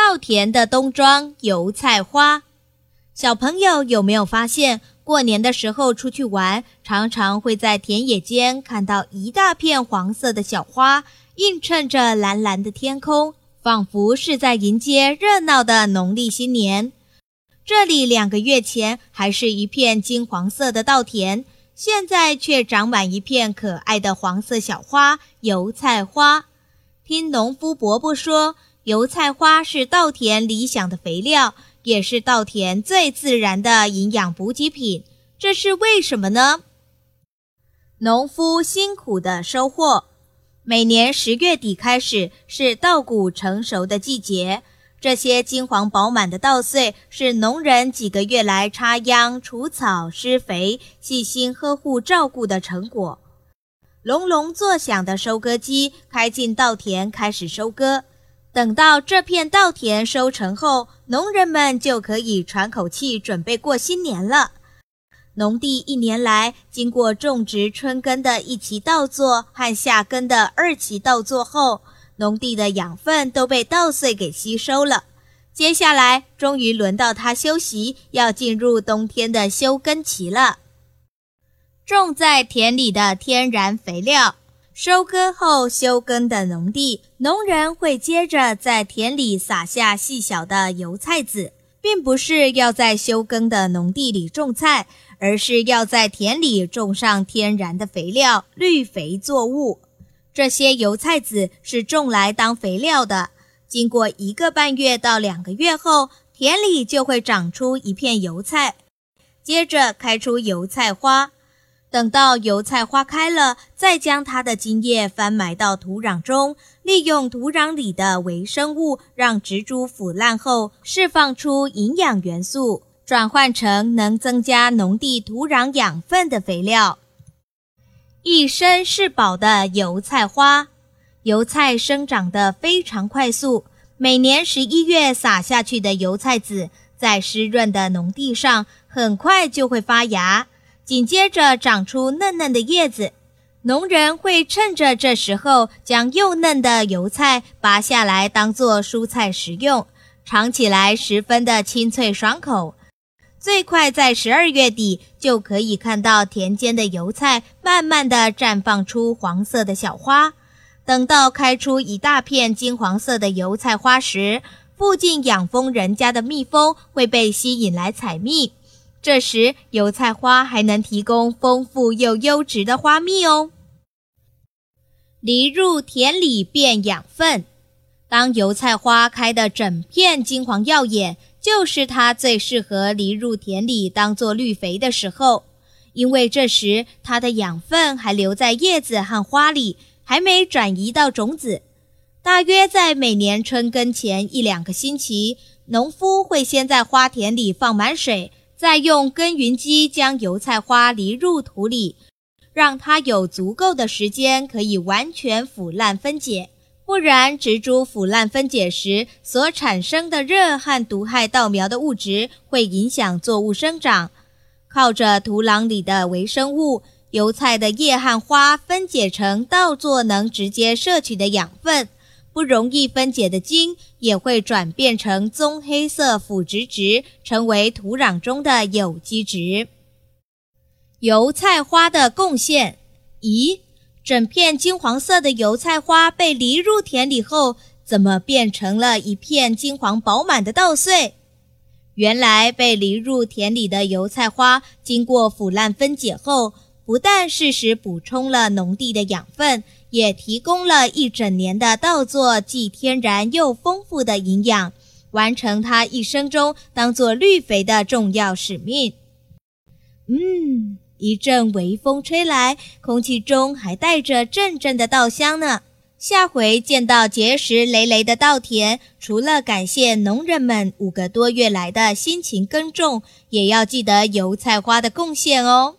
稻田的冬装油菜花，小朋友有没有发现，过年的时候出去玩，常常会在田野间看到一大片黄色的小花，映衬着蓝蓝的天空。仿佛是在迎接热闹的农历新年。这里两个月前还是一片金黄色的稻田，现在却长满一片可爱的黄色小花——油菜花。听农夫伯伯说，油菜花是稻田理想的肥料，也是稻田最自然的营养补给品。这是为什么呢？农夫辛苦的收获。每年十月底开始是稻谷成熟的季节，这些金黄饱满的稻穗是农人几个月来插秧、除草、施肥、细心呵护照顾的成果。隆隆作响的收割机开进稻田，开始收割。等到这片稻田收成后，农人们就可以喘口气，准备过新年了。农地一年来经过种植春耕的一期稻作和夏耕的二期稻作后，农地的养分都被稻穗给吸收了。接下来终于轮到它休息，要进入冬天的休耕期了。种在田里的天然肥料，收割后休耕的农地，农人会接着在田里撒下细小的油菜籽，并不是要在休耕的农地里种菜。而是要在田里种上天然的肥料、绿肥作物。这些油菜籽是种来当肥料的。经过一个半月到两个月后，田里就会长出一片油菜，接着开出油菜花。等到油菜花开了，再将它的茎叶翻埋到土壤中，利用土壤里的微生物，让植株腐烂后释放出营养元素。转换成能增加农地土壤养分的肥料。一身是宝的油菜花，油菜生长得非常快速。每年十一月撒下去的油菜籽，在湿润的农地上很快就会发芽，紧接着长出嫩嫩的叶子。农人会趁着这时候，将幼嫩的油菜拔下来，当做蔬菜食用，尝起来十分的清脆爽口。最快在十二月底就可以看到田间的油菜慢慢的绽放出黄色的小花。等到开出一大片金黄色的油菜花时，附近养蜂人家的蜜蜂会被吸引来采蜜。这时，油菜花还能提供丰富又优质的花蜜哦。犁入田里变养分，当油菜花开的整片金黄耀眼。就是它最适合犁入田里当做绿肥的时候，因为这时它的养分还留在叶子和花里，还没转移到种子。大约在每年春耕前一两个星期，农夫会先在花田里放满水，再用耕耘机将油菜花犁入土里，让它有足够的时间可以完全腐烂分解。不然，植株腐烂分解时所产生的热和毒害稻苗的物质会影响作物生长。靠着土壤里的微生物，油菜的叶和花分解成稻作能直接摄取的养分，不容易分解的茎也会转变成棕黑色腐殖质，成为土壤中的有机质。油菜花的贡献，咦？整片金黄色的油菜花被犁入田里后，怎么变成了一片金黄饱满的稻穗？原来被犁入田里的油菜花，经过腐烂分解后，不但适时补充了农地的养分，也提供了一整年的稻作既天然又丰富的营养，完成他一生中当做绿肥的重要使命。嗯。一阵微风吹来，空气中还带着阵阵的稻香呢。下回见到结实累累的稻田，除了感谢农人们五个多月来的辛勤耕种，也要记得油菜花的贡献哦。